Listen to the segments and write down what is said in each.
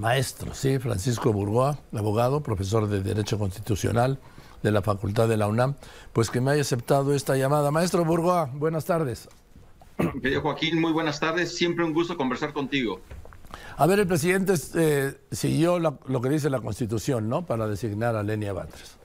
maestro, sí, Francisco Burgoa, abogado, profesor de Derecho Constitucional de la Facultad de la UNAM, pues que me haya aceptado esta llamada. Maestro Burgoa, buenas tardes. Querido Joaquín, muy buenas tardes. Siempre un gusto conversar contigo. A ver, el presidente eh, siguió lo que dice la Constitución, ¿no? Para designar a Lenia Batres.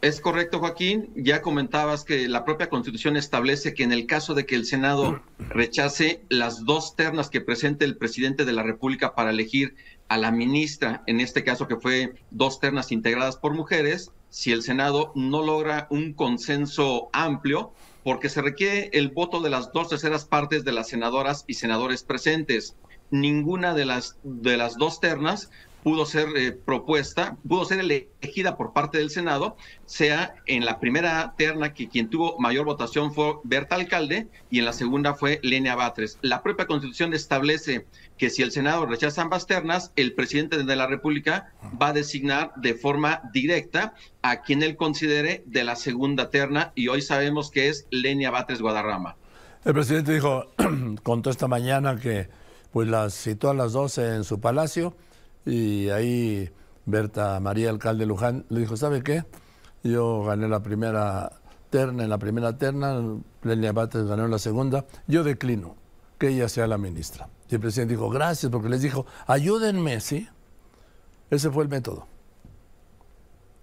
Es correcto, Joaquín. Ya comentabas que la propia Constitución establece que en el caso de que el Senado rechace las dos ternas que presente el presidente de la República para elegir a la ministra, en este caso que fue dos ternas integradas por mujeres, si el Senado no logra un consenso amplio, porque se requiere el voto de las dos terceras partes de las senadoras y senadores presentes. Ninguna de las, de las dos ternas pudo ser eh, propuesta, pudo ser elegida por parte del Senado, sea en la primera terna que quien tuvo mayor votación fue Berta Alcalde y en la segunda fue Lenia Batres. La propia Constitución establece que si el Senado rechaza ambas ternas, el presidente de la República va a designar de forma directa a quien él considere de la segunda terna y hoy sabemos que es Lenia Batres Guadarrama. El presidente dijo, contó esta mañana que pues las citó a las 12 en su palacio y ahí Berta María, alcalde Luján, le dijo, ¿sabe qué? Yo gané la primera terna, en la primera terna, Lenia Bates ganó en la segunda, yo declino que ella sea la ministra. Y el presidente dijo, gracias, porque les dijo, ayúdenme, ¿sí? Ese fue el método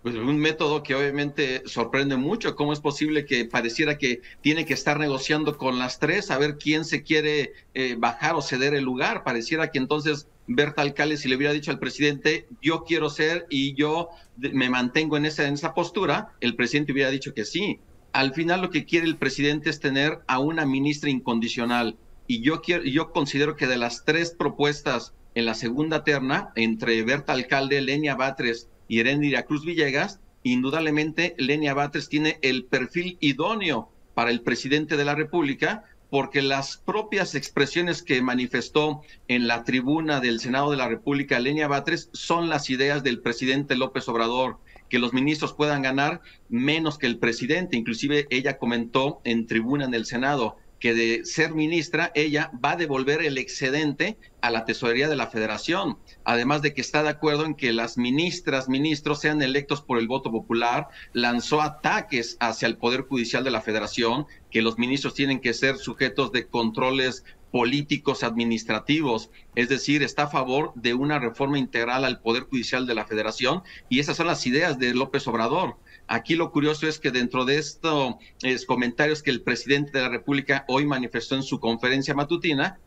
pues un método que obviamente sorprende mucho. ¿Cómo es posible que pareciera que tiene que estar negociando con las tres a ver quién se quiere eh, bajar o ceder el lugar? Pareciera que entonces Berta Alcalde, si le hubiera dicho al presidente, yo quiero ser y yo me mantengo en esa, en esa postura, el presidente hubiera dicho que sí. Al final lo que quiere el presidente es tener a una ministra incondicional. Y yo, quiero, yo considero que de las tres propuestas en la segunda terna, entre Berta Alcalde, Lenia Batres y Cruz Villegas, indudablemente Lenia Batres tiene el perfil idóneo para el presidente de la República, porque las propias expresiones que manifestó en la tribuna del Senado de la República Lenia Batres son las ideas del presidente López Obrador, que los ministros puedan ganar menos que el presidente. Inclusive ella comentó en tribuna en el Senado, que de ser ministra, ella va a devolver el excedente a la tesorería de la federación, además de que está de acuerdo en que las ministras, ministros sean electos por el voto popular, lanzó ataques hacia el Poder Judicial de la federación, que los ministros tienen que ser sujetos de controles políticos administrativos, es decir, está a favor de una reforma integral al Poder Judicial de la Federación y esas son las ideas de López Obrador. Aquí lo curioso es que dentro de estos comentarios que el presidente de la República hoy manifestó en su conferencia matutina,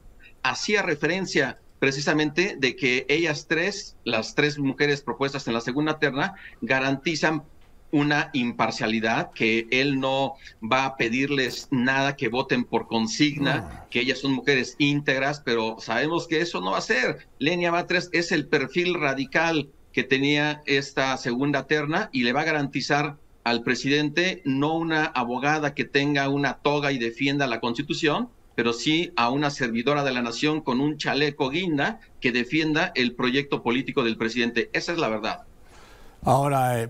hacía referencia precisamente de que ellas tres, las tres mujeres propuestas en la segunda terna, garantizan una imparcialidad, que él no va a pedirles nada que voten por consigna, que ellas son mujeres íntegras, pero sabemos que eso no va a ser. Lenia Batres es el perfil radical que tenía esta segunda terna y le va a garantizar al presidente no una abogada que tenga una toga y defienda la constitución, pero sí a una servidora de la nación con un chaleco guinda que defienda el proyecto político del presidente. Esa es la verdad. Ahora, eh,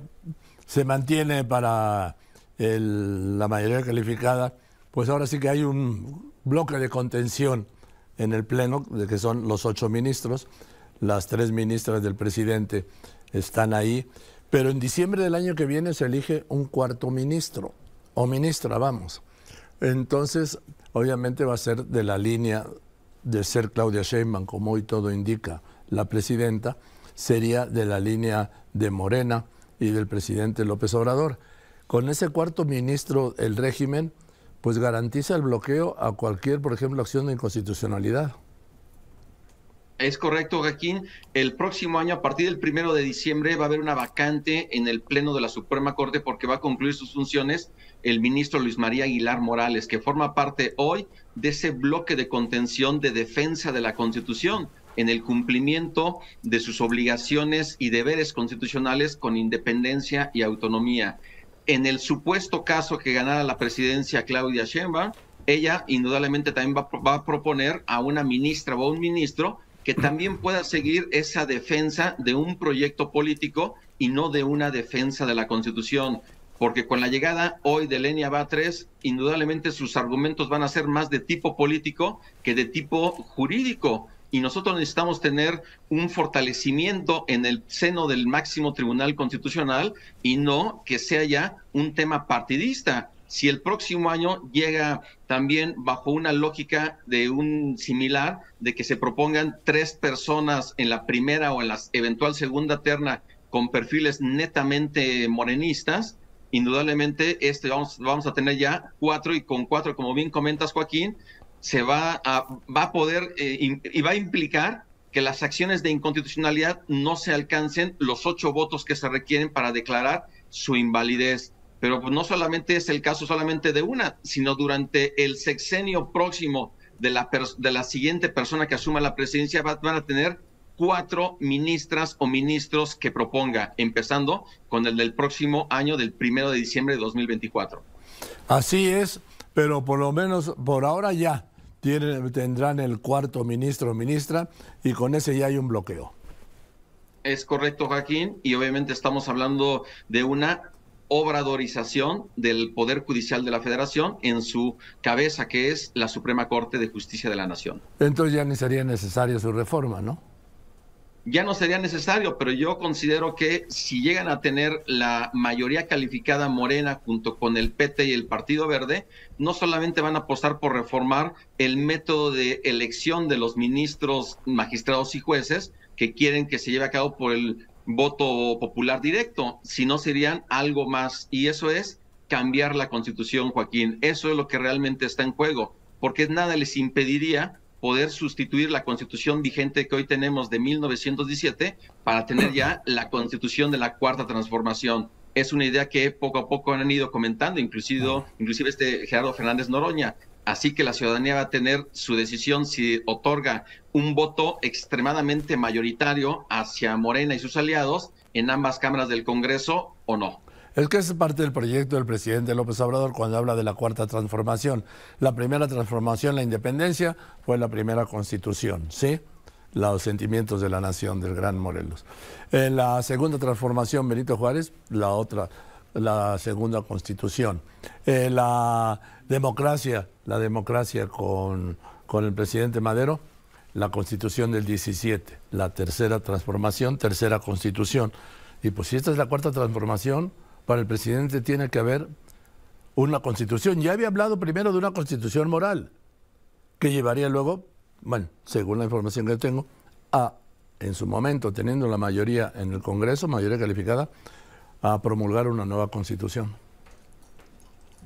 se mantiene para la mayoría calificada, pues ahora sí que hay un bloque de contención en el Pleno, de que son los ocho ministros, las tres ministras del presidente están ahí, pero en diciembre del año que viene se elige un cuarto ministro, o ministra, vamos. Entonces, obviamente va a ser de la línea de ser Claudia Sheinbaum, como hoy todo indica la presidenta, sería de la línea de Morena y del presidente López Obrador. Con ese cuarto ministro, el régimen, pues garantiza el bloqueo a cualquier, por ejemplo, acción de inconstitucionalidad. Es correcto, Joaquín. El próximo año, a partir del primero de diciembre, va a haber una vacante en el Pleno de la Suprema Corte porque va a concluir sus funciones el ministro Luis María Aguilar Morales, que forma parte hoy de ese bloque de contención de defensa de la Constitución en el cumplimiento de sus obligaciones y deberes constitucionales con independencia y autonomía. En el supuesto caso que ganara la presidencia Claudia Sheinbaum, ella indudablemente también va, va a proponer a una ministra o a un ministro que también pueda seguir esa defensa de un proyecto político y no de una defensa de la Constitución. Porque con la llegada hoy de Lenia Batres, indudablemente sus argumentos van a ser más de tipo político que de tipo jurídico. y nosotros necesitamos tener un fortalecimiento en el seno del máximo tribunal constitucional y no que sea ya un tema partidista. Si el próximo año llega también bajo una lógica de un similar, de que se propongan tres personas en la primera o en la eventual segunda terna con perfiles netamente morenistas, indudablemente este vamos, vamos a tener ya cuatro y con cuatro, como bien comentas Joaquín, se va a, va a poder eh, y va a implicar que las acciones de inconstitucionalidad no se alcancen los ocho votos que se requieren para declarar su invalidez. Pero pues, no solamente es el caso solamente de una, sino durante el sexenio próximo de la, de la siguiente persona que asuma la presidencia van a tener cuatro ministras o ministros que proponga, empezando con el del próximo año, del primero de diciembre de 2024. Así es, pero por lo menos por ahora ya tienen, tendrán el cuarto ministro o ministra y con ese ya hay un bloqueo. Es correcto, Joaquín, y obviamente estamos hablando de una obradorización del Poder Judicial de la Federación en su cabeza, que es la Suprema Corte de Justicia de la Nación. Entonces ya ni sería necesaria su reforma, ¿no? ya no sería necesario, pero yo considero que si llegan a tener la mayoría calificada morena junto con el PT y el Partido Verde, no solamente van a apostar por reformar el método de elección de los ministros, magistrados y jueces que quieren que se lleve a cabo por el voto popular directo, sino serían algo más. Y eso es cambiar la constitución, Joaquín. Eso es lo que realmente está en juego, porque nada les impediría poder sustituir la constitución vigente que hoy tenemos de 1917 para tener ya la constitución de la cuarta transformación. Es una idea que poco a poco han ido comentando, inclusive, inclusive este Gerardo Fernández Noroña. Así que la ciudadanía va a tener su decisión si otorga un voto extremadamente mayoritario hacia Morena y sus aliados en ambas cámaras del Congreso o no. Es que es parte del proyecto del presidente López Obrador cuando habla de la cuarta transformación. La primera transformación, la independencia, fue la primera constitución, ¿sí? Los sentimientos de la nación del gran Morelos. En la segunda transformación, Benito Juárez, la otra, la segunda constitución. En la democracia, la democracia con, con el presidente Madero, la constitución del 17. La tercera transformación, tercera constitución. Y pues si esta es la cuarta transformación, para el presidente tiene que haber una constitución. Ya había hablado primero de una constitución moral, que llevaría luego, bueno, según la información que tengo, a, en su momento, teniendo la mayoría en el Congreso, mayoría calificada, a promulgar una nueva constitución.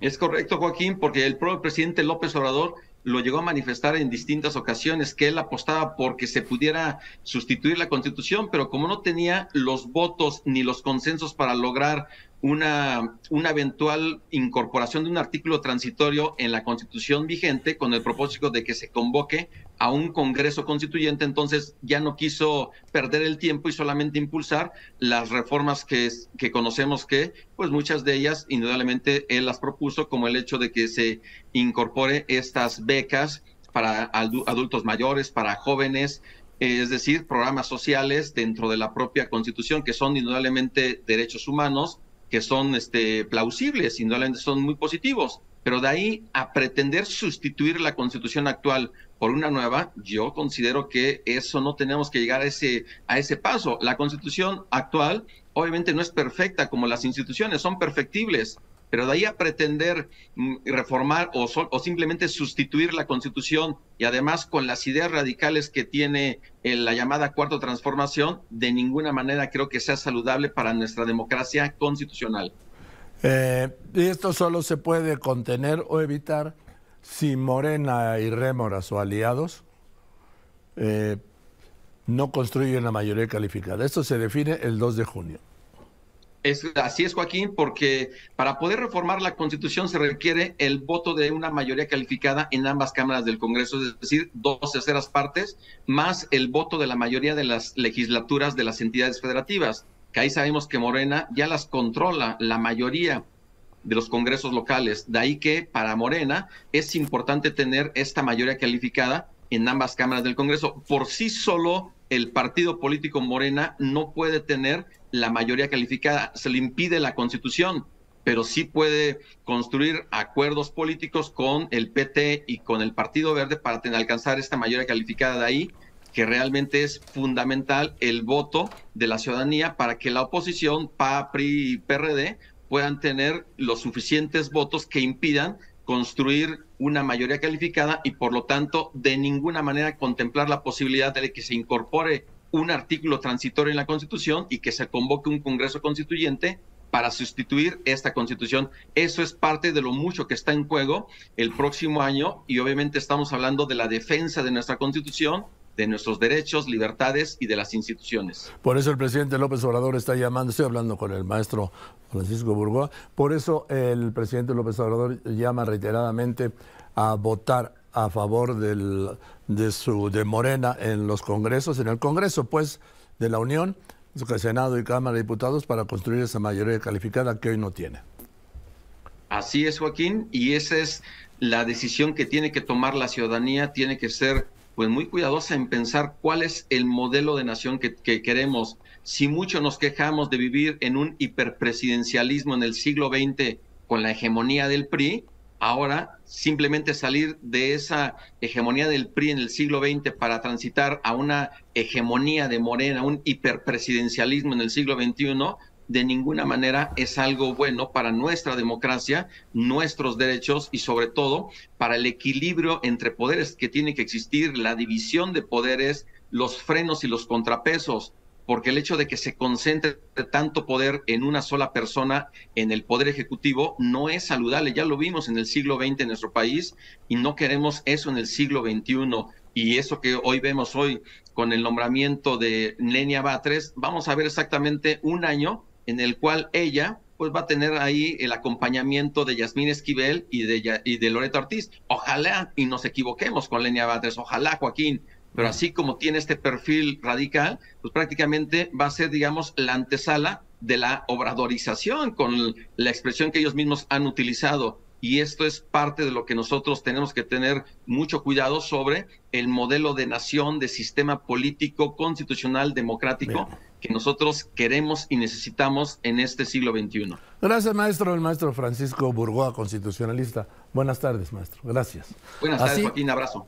Es correcto, Joaquín, porque el propio presidente López Obrador lo llegó a manifestar en distintas ocasiones que él apostaba porque se pudiera sustituir la constitución, pero como no tenía los votos ni los consensos para lograr una, una eventual incorporación de un artículo transitorio en la constitución vigente con el propósito de que se convoque a un Congreso Constituyente, entonces ya no quiso perder el tiempo y solamente impulsar las reformas que, que conocemos que, pues muchas de ellas, indudablemente, él las propuso, como el hecho de que se incorpore estas becas para adultos mayores, para jóvenes, es decir, programas sociales dentro de la propia Constitución que son indudablemente derechos humanos que son este, plausibles, indudablemente son muy positivos, pero de ahí a pretender sustituir la constitución actual por una nueva, yo considero que eso no tenemos que llegar a ese, a ese paso. La constitución actual obviamente no es perfecta como las instituciones, son perfectibles, pero de ahí a pretender mm, reformar o, o, simplemente sustituir la constitución y además con las ideas radicales que tiene en eh, la llamada cuarta transformación, de ninguna manera creo que sea saludable para nuestra democracia constitucional. Eh, esto solo se puede contener o evitar si Morena y Rémoras o aliados eh, no construyen la mayoría calificada. Esto se define el 2 de junio. Es, así es, Joaquín, porque para poder reformar la Constitución se requiere el voto de una mayoría calificada en ambas cámaras del Congreso, es decir, dos terceras partes, más el voto de la mayoría de las legislaturas de las entidades federativas, que ahí sabemos que Morena ya las controla la mayoría de los congresos locales. De ahí que para Morena es importante tener esta mayoría calificada en ambas cámaras del Congreso. Por sí solo el partido político Morena no puede tener la mayoría calificada, se le impide la constitución, pero sí puede construir acuerdos políticos con el PT y con el Partido Verde para alcanzar esta mayoría calificada de ahí. que realmente es fundamental el voto de la ciudadanía para que la oposición, PA, PRI y PRD, puedan tener los suficientes votos que impidan construir una mayoría calificada y por lo tanto de ninguna manera contemplar la posibilidad de que se incorpore un artículo transitorio en la Constitución y que se convoque un Congreso Constituyente para sustituir esta constitución. Eso es parte de lo mucho que está en juego el próximo año y obviamente estamos hablando de la defensa de nuestra constitución, de nuestros derechos, libertades y de las instituciones. Por eso el presidente López Obrador está llamando, estoy hablando con el maestro Francisco Burgoa, por eso el presidente López Obrador llama reiteradamente a votar a favor del, de, su, de Morena en los congresos, en el Congreso pues de la Unión, Senado y Cámara de Diputados para construir esa mayoría calificada que hoy no tiene. Así es, Joaquín, y esa es la decisión que tiene que tomar la ciudadanía, tiene que ser pues muy cuidadosa en pensar cuál es el modelo de nación que, que queremos. Si mucho nos quejamos de vivir en un hiperpresidencialismo en el siglo XX con la hegemonía del PRI, ahora simplemente salir de esa hegemonía del PRI en el siglo XX para transitar a una hegemonía de Morena, un hiperpresidencialismo en el siglo XXI, de ninguna manera es algo bueno para nuestra democracia, nuestros derechos y sobre todo para el equilibrio entre poderes que tiene que existir, la división de poderes, los frenos y los contrapesos porque el hecho de que se concentre tanto poder en una sola persona, en el poder ejecutivo, no es saludable. Ya lo vimos en el siglo XX en nuestro país y no queremos eso en el siglo XXI. Y eso que hoy vemos hoy con el nombramiento de Lenia Batres, vamos a ver exactamente un año en el cual ella pues va a tener ahí el acompañamiento de Yasmín Esquivel y de, y de Loreto Ortiz. Ojalá y nos equivoquemos con Lenia Batres, ojalá Joaquín, pero así como tiene este perfil radical, pues prácticamente va a ser, digamos, la antesala de la obradorización con la expresión que ellos mismos han utilizado. Y esto es parte de lo que nosotros tenemos que tener mucho cuidado sobre el modelo de nación, de sistema político, constitucional, democrático que nosotros queremos y necesitamos en este siglo XXI. Gracias, maestro. El maestro Francisco Burgoa, constitucionalista. Buenas tardes, maestro. Gracias. Buenas tardes, Joaquín. Abrazo.